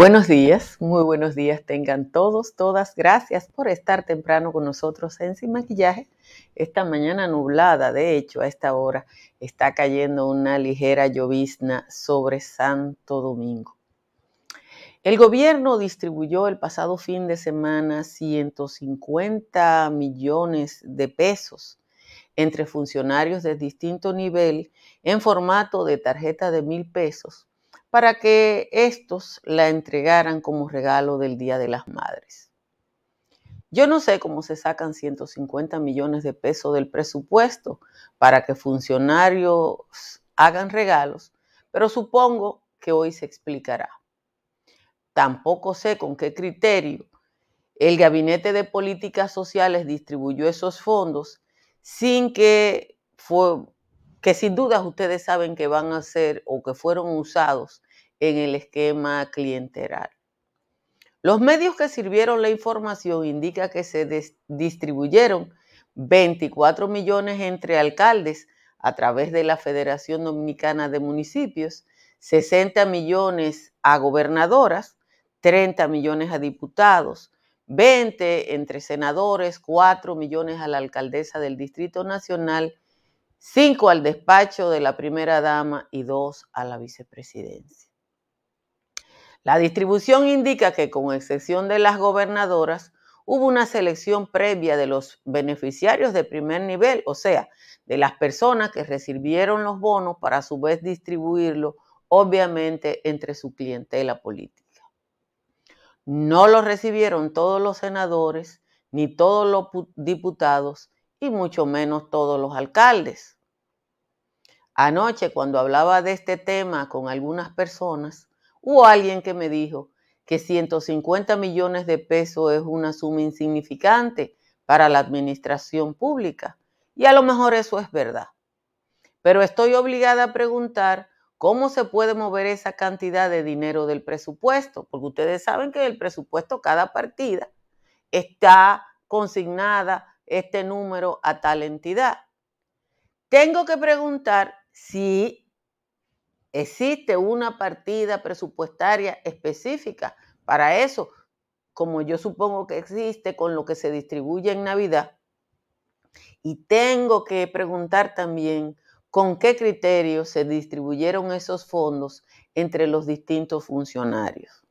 Buenos días, muy buenos días tengan todos, todas. Gracias por estar temprano con nosotros en Sin Maquillaje. Esta mañana nublada, de hecho, a esta hora está cayendo una ligera llovizna sobre Santo Domingo. El gobierno distribuyó el pasado fin de semana 150 millones de pesos entre funcionarios de distinto nivel en formato de tarjeta de mil pesos para que estos la entregaran como regalo del Día de las Madres. Yo no sé cómo se sacan 150 millones de pesos del presupuesto para que funcionarios hagan regalos, pero supongo que hoy se explicará. Tampoco sé con qué criterio el Gabinete de Políticas Sociales distribuyó esos fondos sin que fue, que sin dudas ustedes saben que van a ser o que fueron usados en el esquema clientelar. Los medios que sirvieron la información indican que se distribuyeron 24 millones entre alcaldes a través de la Federación Dominicana de Municipios, 60 millones a gobernadoras, 30 millones a diputados, 20 entre senadores, 4 millones a la alcaldesa del Distrito Nacional, 5 al despacho de la primera dama y 2 a la vicepresidencia. La distribución indica que con excepción de las gobernadoras, hubo una selección previa de los beneficiarios de primer nivel, o sea, de las personas que recibieron los bonos para a su vez distribuirlo, obviamente, entre su clientela política. No lo recibieron todos los senadores, ni todos los diputados, y mucho menos todos los alcaldes. Anoche, cuando hablaba de este tema con algunas personas, Hubo alguien que me dijo que 150 millones de pesos es una suma insignificante para la administración pública. Y a lo mejor eso es verdad. Pero estoy obligada a preguntar cómo se puede mover esa cantidad de dinero del presupuesto, porque ustedes saben que el presupuesto, cada partida, está consignada este número a tal entidad. Tengo que preguntar si Existe una partida presupuestaria específica para eso, como yo supongo que existe con lo que se distribuye en Navidad. Y tengo que preguntar también con qué criterios se distribuyeron esos fondos entre los distintos funcionarios.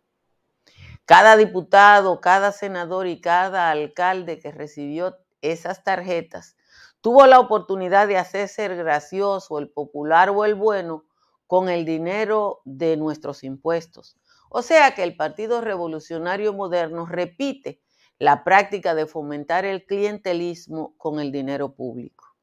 Cada diputado, cada senador y cada alcalde que recibió esas tarjetas tuvo la oportunidad de hacerse el gracioso, el popular o el bueno con el dinero de nuestros impuestos. O sea que el Partido Revolucionario Moderno repite la práctica de fomentar el clientelismo con el dinero público.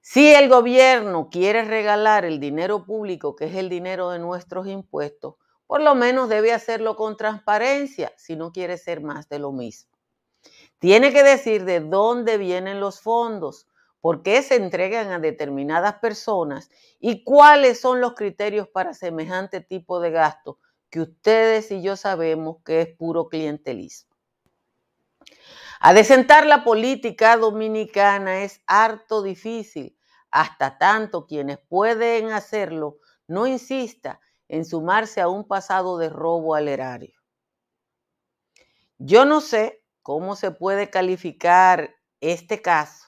Si el gobierno quiere regalar el dinero público, que es el dinero de nuestros impuestos, por lo menos debe hacerlo con transparencia si no quiere ser más de lo mismo. Tiene que decir de dónde vienen los fondos, por qué se entregan a determinadas personas y cuáles son los criterios para semejante tipo de gasto que ustedes y yo sabemos que es puro clientelismo. A desentar la política dominicana es harto difícil, hasta tanto quienes pueden hacerlo no insista en sumarse a un pasado de robo al erario. Yo no sé cómo se puede calificar este caso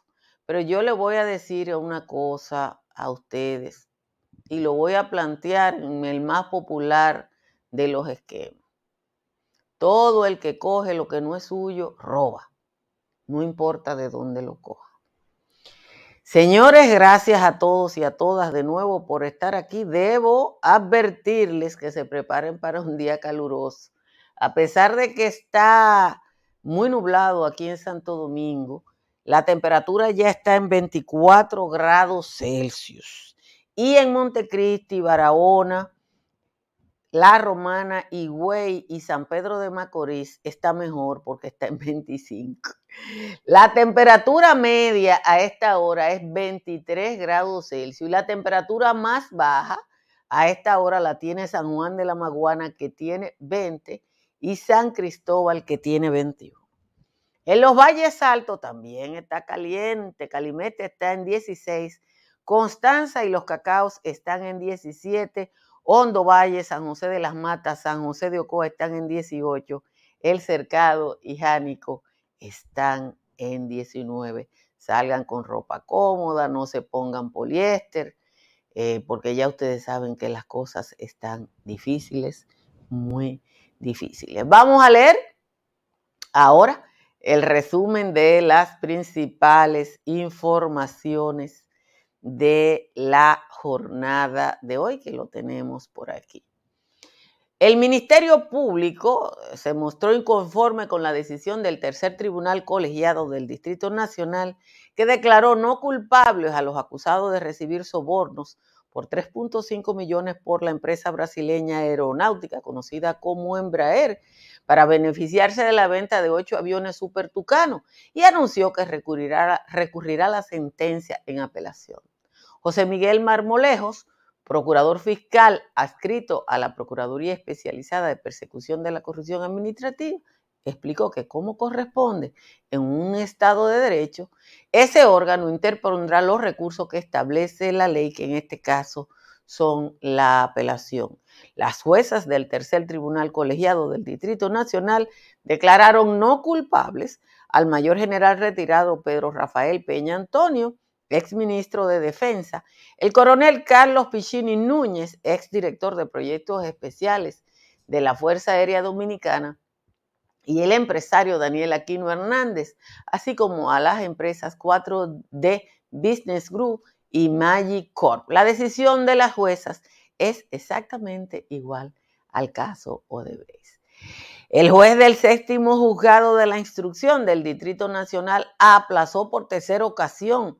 pero yo le voy a decir una cosa a ustedes y lo voy a plantear en el más popular de los esquemas. Todo el que coge lo que no es suyo, roba. No importa de dónde lo coja. Señores, gracias a todos y a todas de nuevo por estar aquí. Debo advertirles que se preparen para un día caluroso. A pesar de que está muy nublado aquí en Santo Domingo, la temperatura ya está en 24 grados Celsius. Y en Montecristi, Barahona, La Romana, Higüey y San Pedro de Macorís está mejor porque está en 25. La temperatura media a esta hora es 23 grados Celsius y la temperatura más baja a esta hora la tiene San Juan de la Maguana que tiene 20 y San Cristóbal que tiene 21. En los valles altos también está caliente. Calimete está en 16. Constanza y los cacaos están en 17. Hondo Valle, San José de las Matas, San José de Ocoa están en 18, El Cercado y Jánico están en 19. Salgan con ropa cómoda, no se pongan poliéster, eh, porque ya ustedes saben que las cosas están difíciles, muy difíciles. Vamos a leer ahora el resumen de las principales informaciones de la jornada de hoy, que lo tenemos por aquí. El Ministerio Público se mostró inconforme con la decisión del tercer tribunal colegiado del Distrito Nacional que declaró no culpables a los acusados de recibir sobornos por 3.5 millones por la empresa brasileña aeronáutica conocida como Embraer para beneficiarse de la venta de ocho aviones Super Tucano y anunció que recurrirá, recurrirá a la sentencia en apelación. José Miguel Marmolejos, procurador fiscal adscrito a la Procuraduría Especializada de Persecución de la Corrupción Administrativa, explicó que como corresponde en un Estado de Derecho, ese órgano interpondrá los recursos que establece la ley, que en este caso son la apelación. Las juezas del tercer tribunal colegiado del Distrito Nacional declararon no culpables al mayor general retirado Pedro Rafael Peña Antonio, exministro de Defensa, el coronel Carlos Pichini Núñez, exdirector de proyectos especiales de la Fuerza Aérea Dominicana, y el empresario Daniel Aquino Hernández, así como a las empresas 4D Business Group y Magic Corp. La decisión de las juezas es exactamente igual al caso Odebrecht. El juez del séptimo juzgado de la instrucción del Distrito Nacional aplazó por tercera ocasión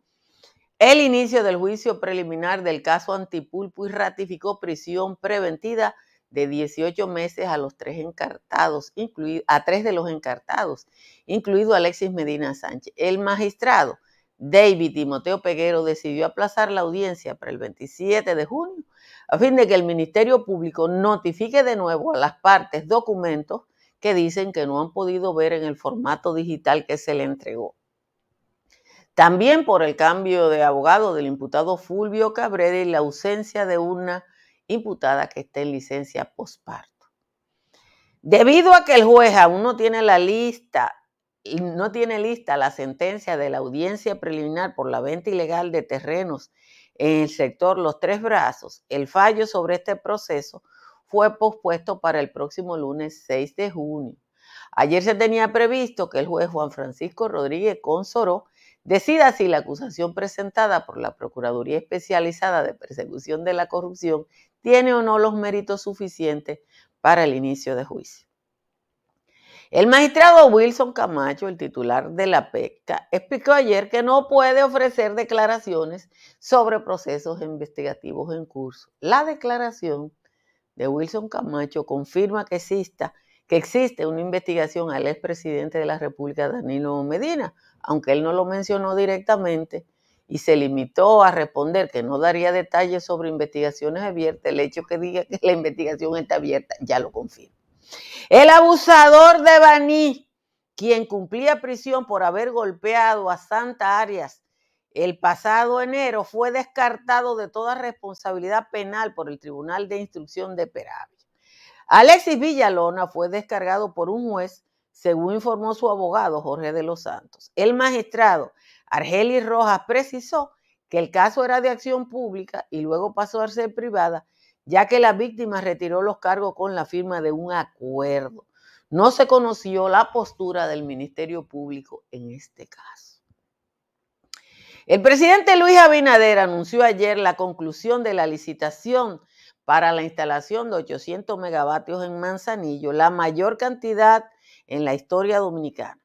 el inicio del juicio preliminar del caso Antipulpo y ratificó prisión preventiva de 18 meses a los tres encartados, a tres de los encartados, incluido Alexis Medina Sánchez. El magistrado David Timoteo Peguero decidió aplazar la audiencia para el 27 de junio a fin de que el Ministerio Público notifique de nuevo a las partes documentos que dicen que no han podido ver en el formato digital que se le entregó. También por el cambio de abogado del imputado Fulvio Cabrera y la ausencia de una imputada que esté en licencia posparto. Debido a que el juez aún no tiene la lista, no tiene lista la sentencia de la audiencia preliminar por la venta ilegal de terrenos en el sector Los Tres Brazos, el fallo sobre este proceso fue pospuesto para el próximo lunes 6 de junio. Ayer se tenía previsto que el juez Juan Francisco Rodríguez Consoró decida si la acusación presentada por la Procuraduría Especializada de Persecución de la Corrupción tiene o no los méritos suficientes para el inicio de juicio. El magistrado Wilson Camacho, el titular de la PECA, explicó ayer que no puede ofrecer declaraciones sobre procesos investigativos en curso. La declaración de Wilson Camacho confirma que, existe una investigación al expresidente de la República, Danilo Medina, aunque él no lo mencionó directamente y se limitó a responder que no daría detalles sobre investigaciones abiertas, el hecho que diga que la investigación está abierta ya lo confirma. El abusador de Baní, quien cumplía prisión por haber golpeado a Santa Arias el pasado enero, fue descartado de toda responsabilidad penal por el Tribunal de Instrucción de Peravia. Alexis Villalona fue descargado por un juez, según informó su abogado Jorge de los Santos. El magistrado Argelis Rojas precisó que el caso era de acción pública y luego pasó a ser privada, ya que la víctima retiró los cargos con la firma de un acuerdo. No se conoció la postura del Ministerio Público en este caso. El presidente Luis Abinader anunció ayer la conclusión de la licitación para la instalación de 800 megavatios en Manzanillo, la mayor cantidad en la historia dominicana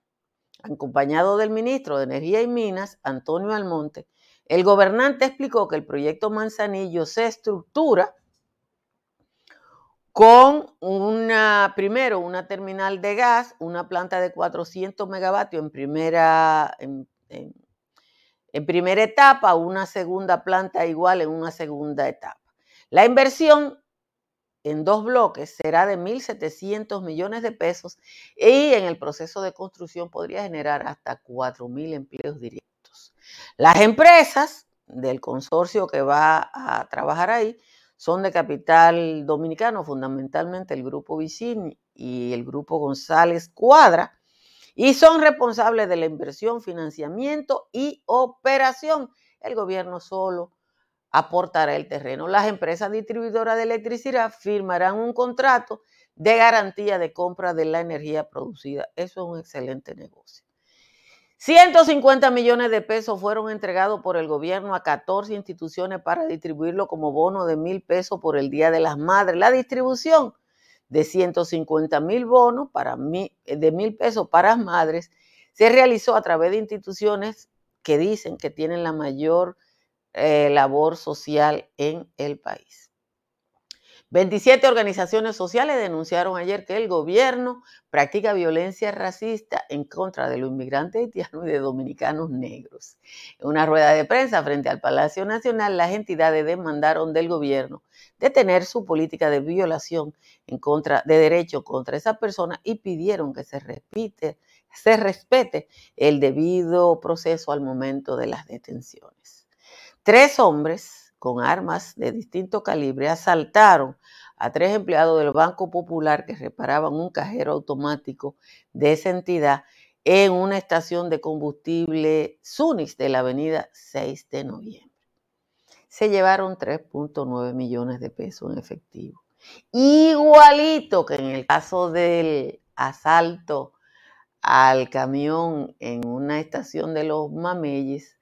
acompañado del ministro de Energía y Minas, Antonio Almonte, el gobernante explicó que el proyecto Manzanillo se estructura con una, primero, una terminal de gas, una planta de 400 megavatios en primera, en, en primera etapa, una segunda planta igual en una segunda etapa. La inversión en dos bloques será de 1.700 millones de pesos y en el proceso de construcción podría generar hasta 4.000 empleos directos. Las empresas del consorcio que va a trabajar ahí son de capital dominicano, fundamentalmente el grupo Vicini y el grupo González Cuadra, y son responsables de la inversión, financiamiento y operación. El gobierno solo aportará el terreno. Las empresas distribuidoras de electricidad firmarán un contrato de garantía de compra de la energía producida. Eso es un excelente negocio. 150 millones de pesos fueron entregados por el gobierno a 14 instituciones para distribuirlo como bono de mil pesos por el Día de las Madres. La distribución de 150 mil bonos para de mil pesos para madres se realizó a través de instituciones que dicen que tienen la mayor eh, labor social en el país. 27 organizaciones sociales denunciaron ayer que el gobierno practica violencia racista en contra de los inmigrantes haitianos y de dominicanos negros. En una rueda de prensa frente al Palacio Nacional, las entidades demandaron del gobierno detener su política de violación en contra de derechos contra esa persona y pidieron que se repite, se respete el debido proceso al momento de las detenciones. Tres hombres con armas de distinto calibre asaltaron a tres empleados del Banco Popular que reparaban un cajero automático de esa entidad en una estación de combustible Sunix de la avenida 6 de noviembre. Se llevaron 3.9 millones de pesos en efectivo. Igualito que en el caso del asalto al camión en una estación de los Mameyes,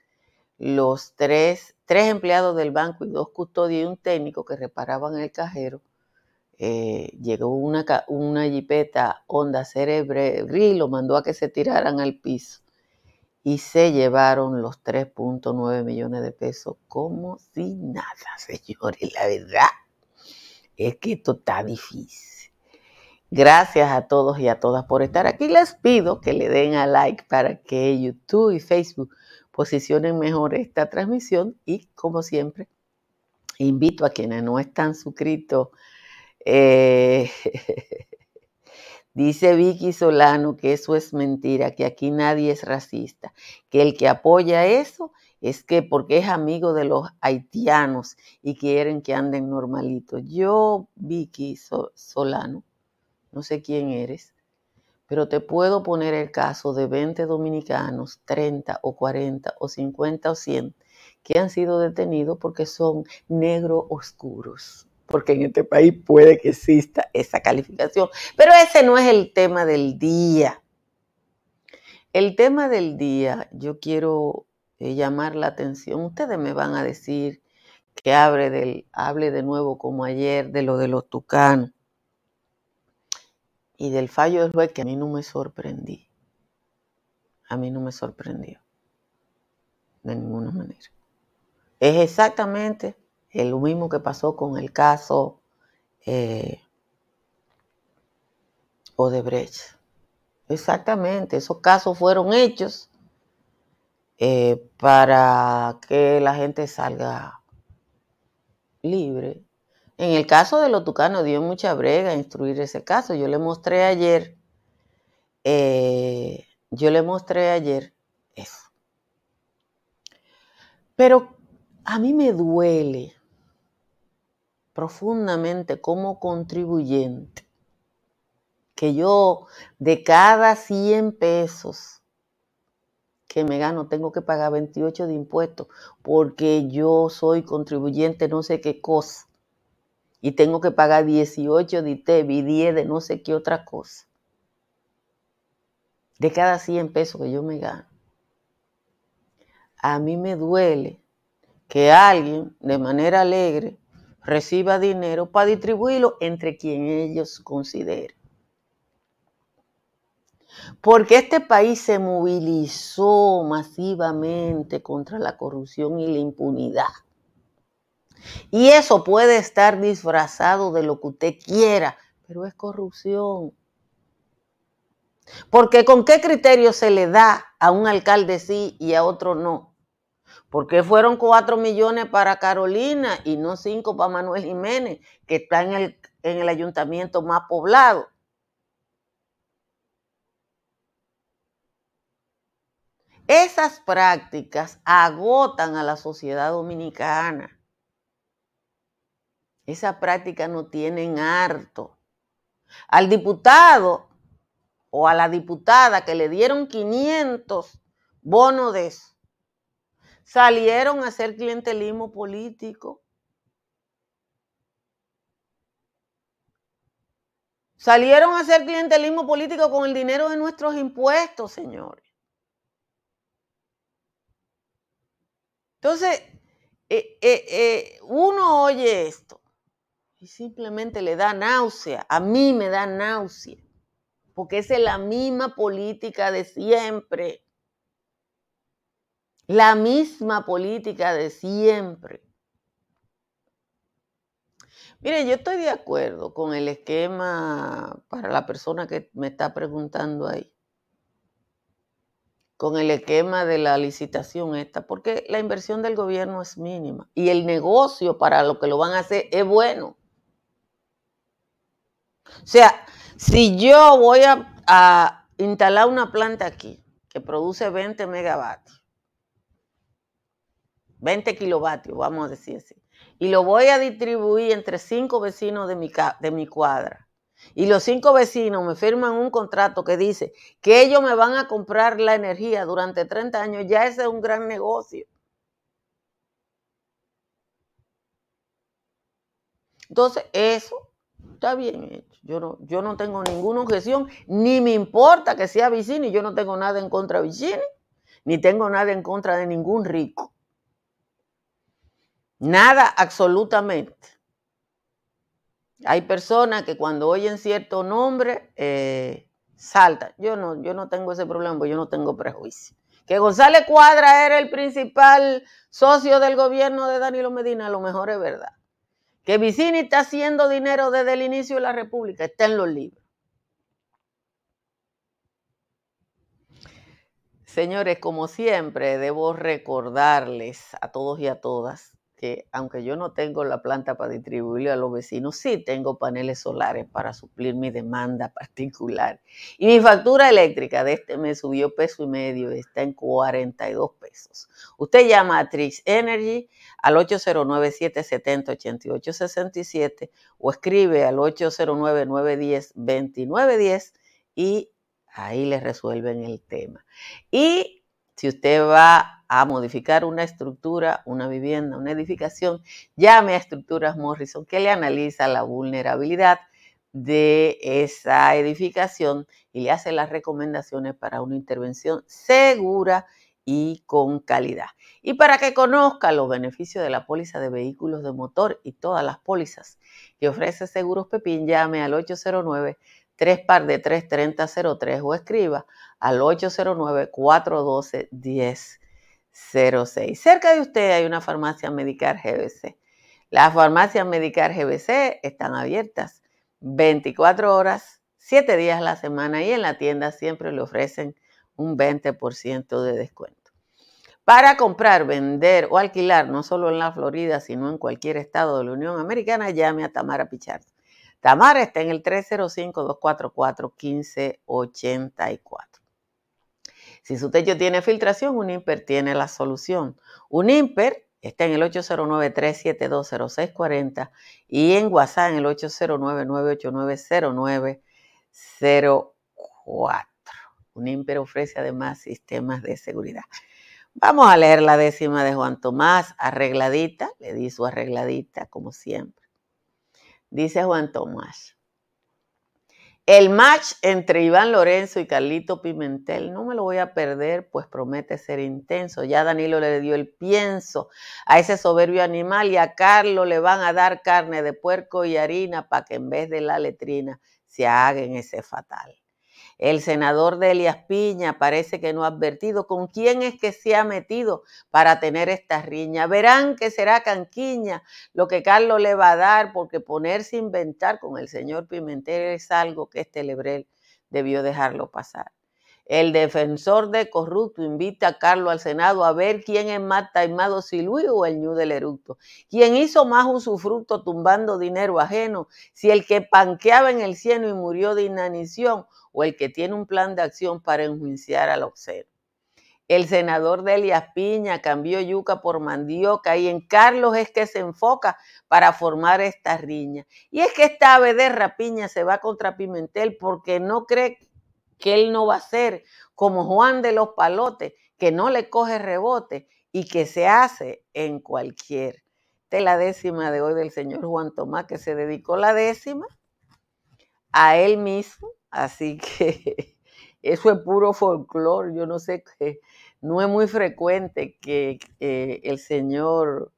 los tres, tres empleados del banco y dos custodios y un técnico que reparaban el cajero, eh, llegó una, una jipeta Honda y lo mandó a que se tiraran al piso y se llevaron los 3.9 millones de pesos como si nada, señores. La verdad es que esto está difícil. Gracias a todos y a todas por estar aquí. Les pido que le den a like para que YouTube y Facebook posicionen mejor esta transmisión y como siempre, invito a quienes no están suscritos. Eh, dice Vicky Solano que eso es mentira, que aquí nadie es racista, que el que apoya eso es que porque es amigo de los haitianos y quieren que anden normalitos. Yo, Vicky Solano, no sé quién eres, pero te puedo poner el caso de 20 dominicanos, 30 o 40 o 50 o 100 que han sido detenidos porque son negros oscuros, porque en este país puede que exista esa calificación. Pero ese no es el tema del día. El tema del día, yo quiero eh, llamar la atención. Ustedes me van a decir que hable, del, hable de nuevo como ayer de lo de los tucanos y del fallo del juez que a mí no me sorprendí. A mí no me sorprendió. De ninguna manera. Es exactamente lo mismo que pasó con el caso eh, Odebrecht. Exactamente, esos casos fueron hechos eh, para que la gente salga libre en el caso de los tucanos dio mucha brega a instruir ese caso. Yo le mostré ayer, eh, yo le mostré ayer eso. Pero a mí me duele profundamente como contribuyente que yo de cada 100 pesos que me gano tengo que pagar 28 de impuestos porque yo soy contribuyente no sé qué cosa y tengo que pagar 18 de ITEV y 10 de no sé qué otra cosa. De cada 100 pesos que yo me gano. A mí me duele que alguien de manera alegre reciba dinero para distribuirlo entre quien ellos consideren. Porque este país se movilizó masivamente contra la corrupción y la impunidad. Y eso puede estar disfrazado de lo que usted quiera, pero es corrupción. Porque con qué criterio se le da a un alcalde sí y a otro no. Porque fueron cuatro millones para Carolina y no cinco para Manuel Jiménez, que está en el, en el ayuntamiento más poblado. Esas prácticas agotan a la sociedad dominicana. Esa práctica no tienen harto. Al diputado o a la diputada que le dieron 500 bonos de eso, salieron a hacer clientelismo político. Salieron a hacer clientelismo político con el dinero de nuestros impuestos, señores. Entonces, eh, eh, eh, uno oye esto y simplemente le da náusea. A mí me da náusea, porque es la misma política de siempre. La misma política de siempre. Mire, yo estoy de acuerdo con el esquema para la persona que me está preguntando ahí con el esquema de la licitación esta, porque la inversión del gobierno es mínima y el negocio para lo que lo van a hacer es bueno. O sea, si yo voy a, instalar una planta aquí que produce 20 megavatios, 20 kilovatios, vamos a decir así, y lo voy a distribuir entre cinco vecinos de mi, de mi cuadra, y los cinco vecinos me firman un contrato que dice que ellos me van a comprar la energía durante 30 años, ya ese es un gran negocio. Entonces, eso está bien hecho. Yo no, yo no tengo ninguna objeción, ni me importa que sea Vicini, yo no tengo nada en contra de Vicini, ni tengo nada en contra de ningún rico. Nada absolutamente. Hay personas que cuando oyen cierto nombre eh, saltan. Yo no, yo no tengo ese problema, porque yo no tengo prejuicio. Que González Cuadra era el principal socio del gobierno de Danilo Medina, a lo mejor es verdad. Que Vicini está haciendo dinero desde el inicio de la República, está en los libros. Señores, como siempre, debo recordarles a todos y a todas que aunque yo no tengo la planta para distribuirle a los vecinos, sí tengo paneles solares para suplir mi demanda particular. Y mi factura eléctrica de este mes subió peso y medio, está en 42 pesos. Usted llama a Trix Energy al 809-770-8867 o escribe al 809-910-2910 y ahí le resuelven el tema. Y si usted va a modificar una estructura, una vivienda, una edificación, llame a Estructuras Morrison que le analiza la vulnerabilidad de esa edificación y le hace las recomendaciones para una intervención segura y con calidad. Y para que conozca los beneficios de la póliza de vehículos de motor y todas las pólizas que ofrece Seguros Pepín, llame al 809 3 par de 33003 o escriba al 809-412-1006. Cerca de usted hay una farmacia Medicar GBC. Las farmacias Medicar GBC están abiertas 24 horas, 7 días a la semana y en la tienda siempre le ofrecen un 20% de descuento. Para comprar, vender o alquilar, no solo en la Florida, sino en cualquier estado de la Unión Americana, llame a Tamara Pichardo. Tamara está en el 305-244-1584. Si su techo tiene filtración, un IMPER tiene la solución. Un IMPER está en el 809-372-0640 y en WhatsApp en el 809-989-0904. Un IMPER ofrece además sistemas de seguridad. Vamos a leer la décima de Juan Tomás, arregladita, le di su arregladita como siempre. Dice Juan Tomás. El match entre Iván Lorenzo y Carlito Pimentel no me lo voy a perder, pues promete ser intenso. Ya Danilo le dio el pienso a ese soberbio animal y a Carlos le van a dar carne de puerco y harina para que en vez de la letrina se hagan ese fatal. El senador de Elias Piña parece que no ha advertido con quién es que se ha metido para tener esta riña. Verán que será canquiña lo que Carlos le va a dar, porque ponerse a inventar con el señor Pimentel es algo que este Lebrel debió dejarlo pasar. El defensor de corrupto invita a Carlos al Senado a ver quién es más taimado, si Luis o el ñu del eructo. ¿Quién hizo más usufructo tumbando dinero ajeno? Si el que panqueaba en el cielo y murió de inanición o el que tiene un plan de acción para enjuiciar al obsceno. el senador Delias Piña cambió yuca por mandioca y en Carlos es que se enfoca para formar esta riña. Y es que esta ave de rapiña se va contra Pimentel porque no cree que él no va a ser como Juan de los Palotes, que no le coge rebote y que se hace en cualquier. Esta es la décima de hoy del señor Juan Tomás, que se dedicó la décima a él mismo, así que eso es puro folclore, yo no sé qué, no es muy frecuente que el señor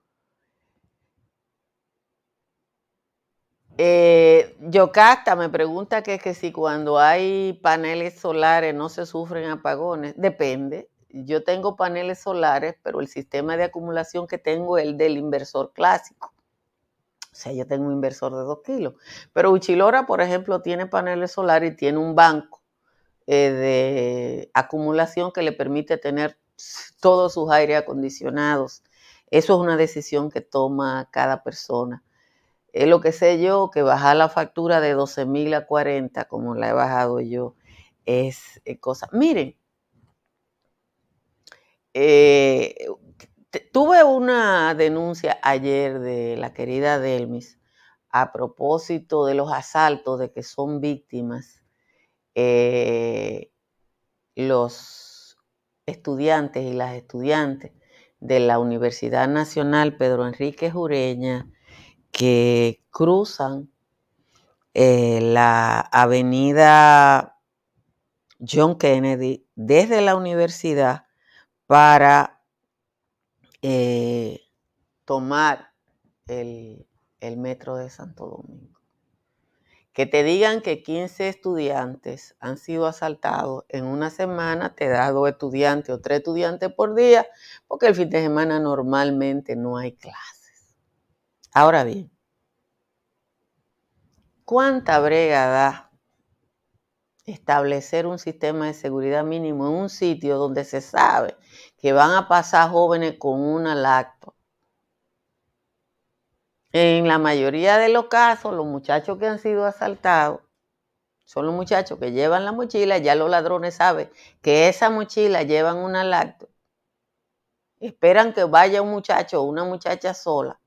Eh, Yocasta me pregunta que, que si cuando hay paneles solares no se sufren apagones. Depende. Yo tengo paneles solares, pero el sistema de acumulación que tengo es el del inversor clásico. O sea, yo tengo un inversor de 2 kilos. Pero Uchilora, por ejemplo, tiene paneles solares y tiene un banco eh, de acumulación que le permite tener todos sus aires acondicionados. Eso es una decisión que toma cada persona. Es lo que sé yo, que bajar la factura de 12 mil a 40, como la he bajado yo, es eh, cosa. Miren, eh, tuve una denuncia ayer de la querida Delmis a propósito de los asaltos de que son víctimas eh, los estudiantes y las estudiantes de la Universidad Nacional Pedro Enrique Jureña que cruzan eh, la avenida John Kennedy desde la universidad para eh, tomar el, el metro de Santo Domingo. Que te digan que 15 estudiantes han sido asaltados en una semana, te da dos estudiantes o tres estudiantes por día, porque el fin de semana normalmente no hay clase. Ahora bien, ¿cuánta brega da establecer un sistema de seguridad mínimo en un sitio donde se sabe que van a pasar jóvenes con una lacto? En la mayoría de los casos, los muchachos que han sido asaltados son los muchachos que llevan la mochila, ya los ladrones saben que esa mochila llevan una lacto. Esperan que vaya un muchacho o una muchacha sola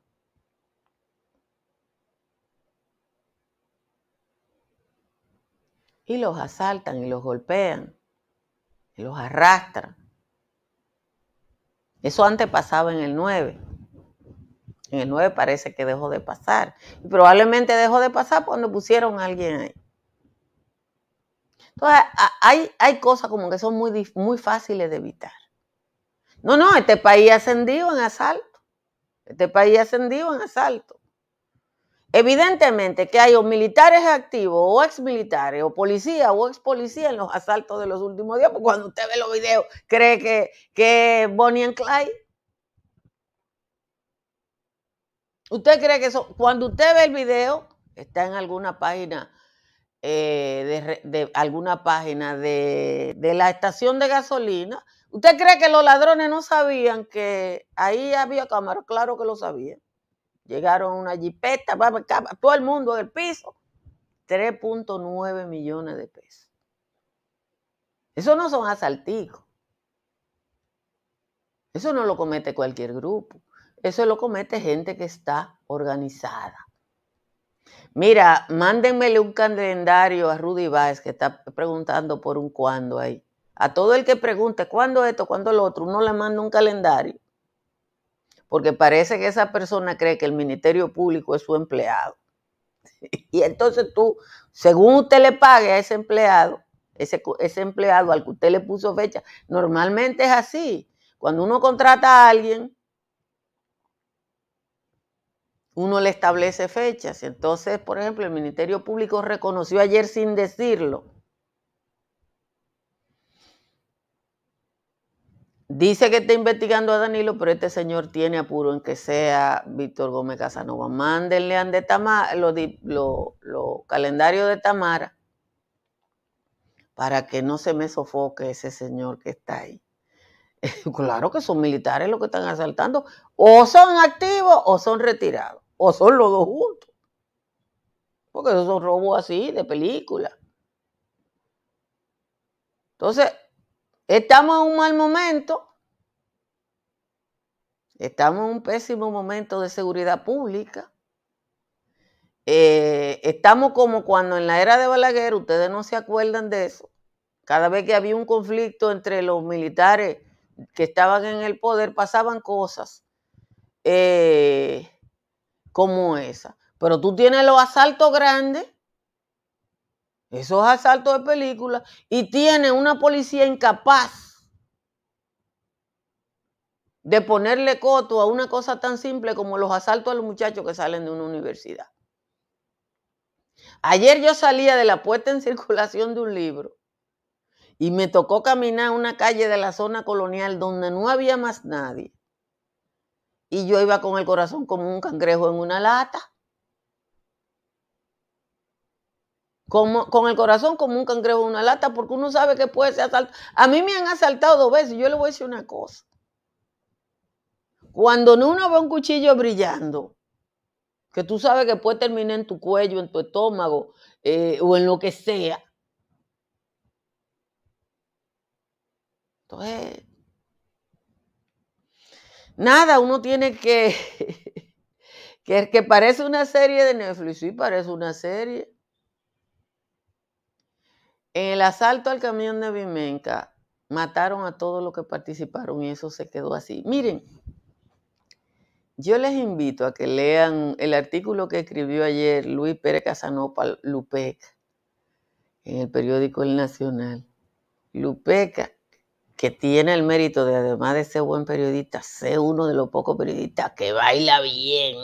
y los asaltan y los golpean y los arrastran. Eso antes pasaba en el 9. En el 9 parece que dejó de pasar. Y probablemente dejó de pasar cuando pusieron a alguien ahí. Entonces, hay, hay cosas como que son muy, muy fáciles de evitar. No, no, este país ascendido en asalto. Este país ascendido en asalto. Evidentemente que hay militares activos o ex militares o policías o ex policías en los asaltos de los últimos días, porque cuando usted ve los videos cree que, que Bonnie and Clyde. ¿Usted cree que eso, cuando usted ve el video, está en alguna página, eh, de, alguna página de, de la estación de gasolina, ¿usted cree que los ladrones no sabían que ahí había cámara? Claro que lo sabían. Llegaron una jipeta, todo el mundo en el piso. 3.9 millones de pesos. Eso no son asalticos. Eso no lo comete cualquier grupo. Eso lo comete gente que está organizada. Mira, mándenmele un calendario a Rudy Baez que está preguntando por un cuándo ahí. A todo el que pregunte cuándo esto, cuándo lo otro, uno le manda un calendario porque parece que esa persona cree que el Ministerio Público es su empleado. Y entonces tú, según usted le pague a ese empleado, ese, ese empleado al que usted le puso fecha, normalmente es así. Cuando uno contrata a alguien, uno le establece fechas. Entonces, por ejemplo, el Ministerio Público reconoció ayer sin decirlo Dice que está investigando a Danilo, pero este señor tiene apuro en que sea Víctor Gómez Casanova. Mándenle a de Tamara, los lo, calendarios de Tamara para que no se me sofoque ese señor que está ahí. claro que son militares los que están asaltando. O son activos o son retirados. O son los dos juntos. Porque esos son robos así, de película. Entonces, Estamos en un mal momento. Estamos en un pésimo momento de seguridad pública. Eh, estamos como cuando en la era de Balaguer, ustedes no se acuerdan de eso. Cada vez que había un conflicto entre los militares que estaban en el poder, pasaban cosas eh, como esa. Pero tú tienes los asaltos grandes, esos asaltos de película, y tienes una policía incapaz de ponerle coto a una cosa tan simple como los asaltos a los muchachos que salen de una universidad. Ayer yo salía de la puesta en circulación de un libro y me tocó caminar una calle de la zona colonial donde no había más nadie. Y yo iba con el corazón como un cangrejo en una lata. Como, con el corazón como un cangrejo en una lata, porque uno sabe que puede ser asaltado. A mí me han asaltado dos veces. Yo le voy a decir una cosa. Cuando uno ve un cuchillo brillando, que tú sabes que puede terminar en tu cuello, en tu estómago eh, o en lo que sea. Entonces, nada, uno tiene que, que, que parece una serie de Netflix, sí, parece una serie. En el asalto al camión de Vimenca, mataron a todos los que participaron y eso se quedó así. Miren, yo les invito a que lean el artículo que escribió ayer Luis Pérez Casanova Lupeca en el periódico El Nacional. Lupeca, que tiene el mérito de, además de ser buen periodista, ser uno de los pocos periodistas que baila bien,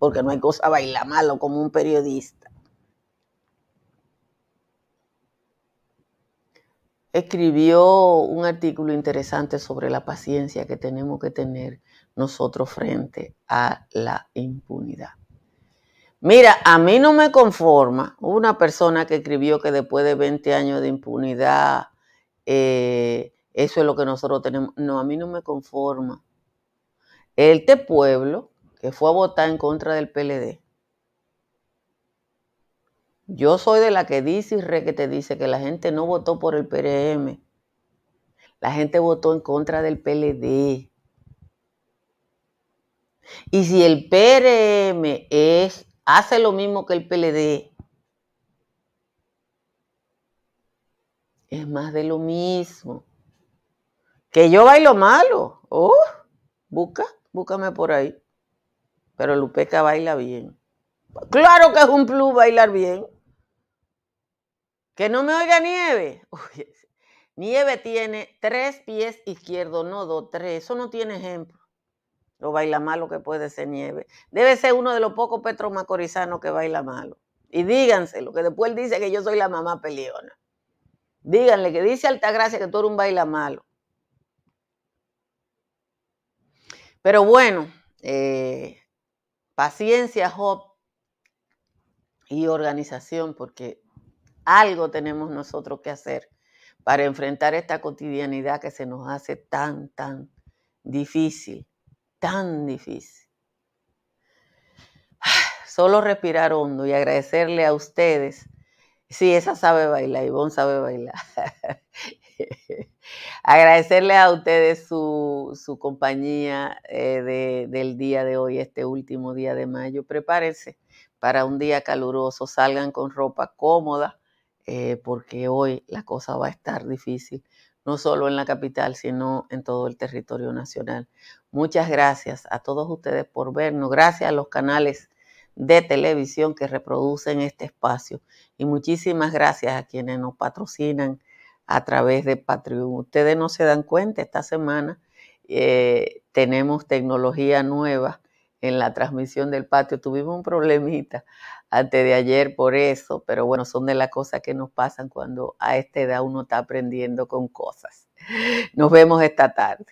porque no hay cosa baila malo como un periodista. Escribió un artículo interesante sobre la paciencia que tenemos que tener nosotros frente a la impunidad. Mira, a mí no me conforma una persona que escribió que después de 20 años de impunidad, eh, eso es lo que nosotros tenemos. No, a mí no me conforma. Este pueblo que fue a votar en contra del PLD, yo soy de la que dice y re que te dice que la gente no votó por el PRM. La gente votó en contra del PLD. Y si el PRM es, hace lo mismo que el PLD, es más de lo mismo. Que yo bailo malo. Oh, busca, búscame por ahí. Pero Lupeca baila bien. Claro que es un plus bailar bien. Que no me oiga Nieve. Nieve tiene tres pies izquierdos, no dos, tres. Eso no tiene ejemplo. Lo baila malo que puede ser nieve. Debe ser uno de los pocos petros macorizanos que baila malo. Y díganselo, que después dice que yo soy la mamá peleona. Díganle que dice Altagracia que tú eres un baila malo. Pero bueno, eh, paciencia, Job, y organización, porque algo tenemos nosotros que hacer para enfrentar esta cotidianidad que se nos hace tan, tan difícil tan difícil. Solo respirar hondo y agradecerle a ustedes. Sí, esa sabe bailar, Ivonne sabe bailar. agradecerle a ustedes su, compañía eh, del día de hoy, este último día de mayo. Prepárense para un día caluroso, salgan con ropa cómoda, eh, porque hoy la cosa va a estar difícil no solo en la capital, sino en todo el territorio nacional. Muchas gracias a todos ustedes por vernos, gracias a los canales de televisión que reproducen este espacio y muchísimas gracias a quienes nos patrocinan a través de Patreon. Ustedes no se dan cuenta, esta semana eh, tenemos tecnología nueva en la transmisión del patio. Tuvimos un problemita antes de ayer por eso, pero bueno, son de las cosas que nos pasan cuando a esta edad uno está aprendiendo con cosas. Nos vemos esta tarde.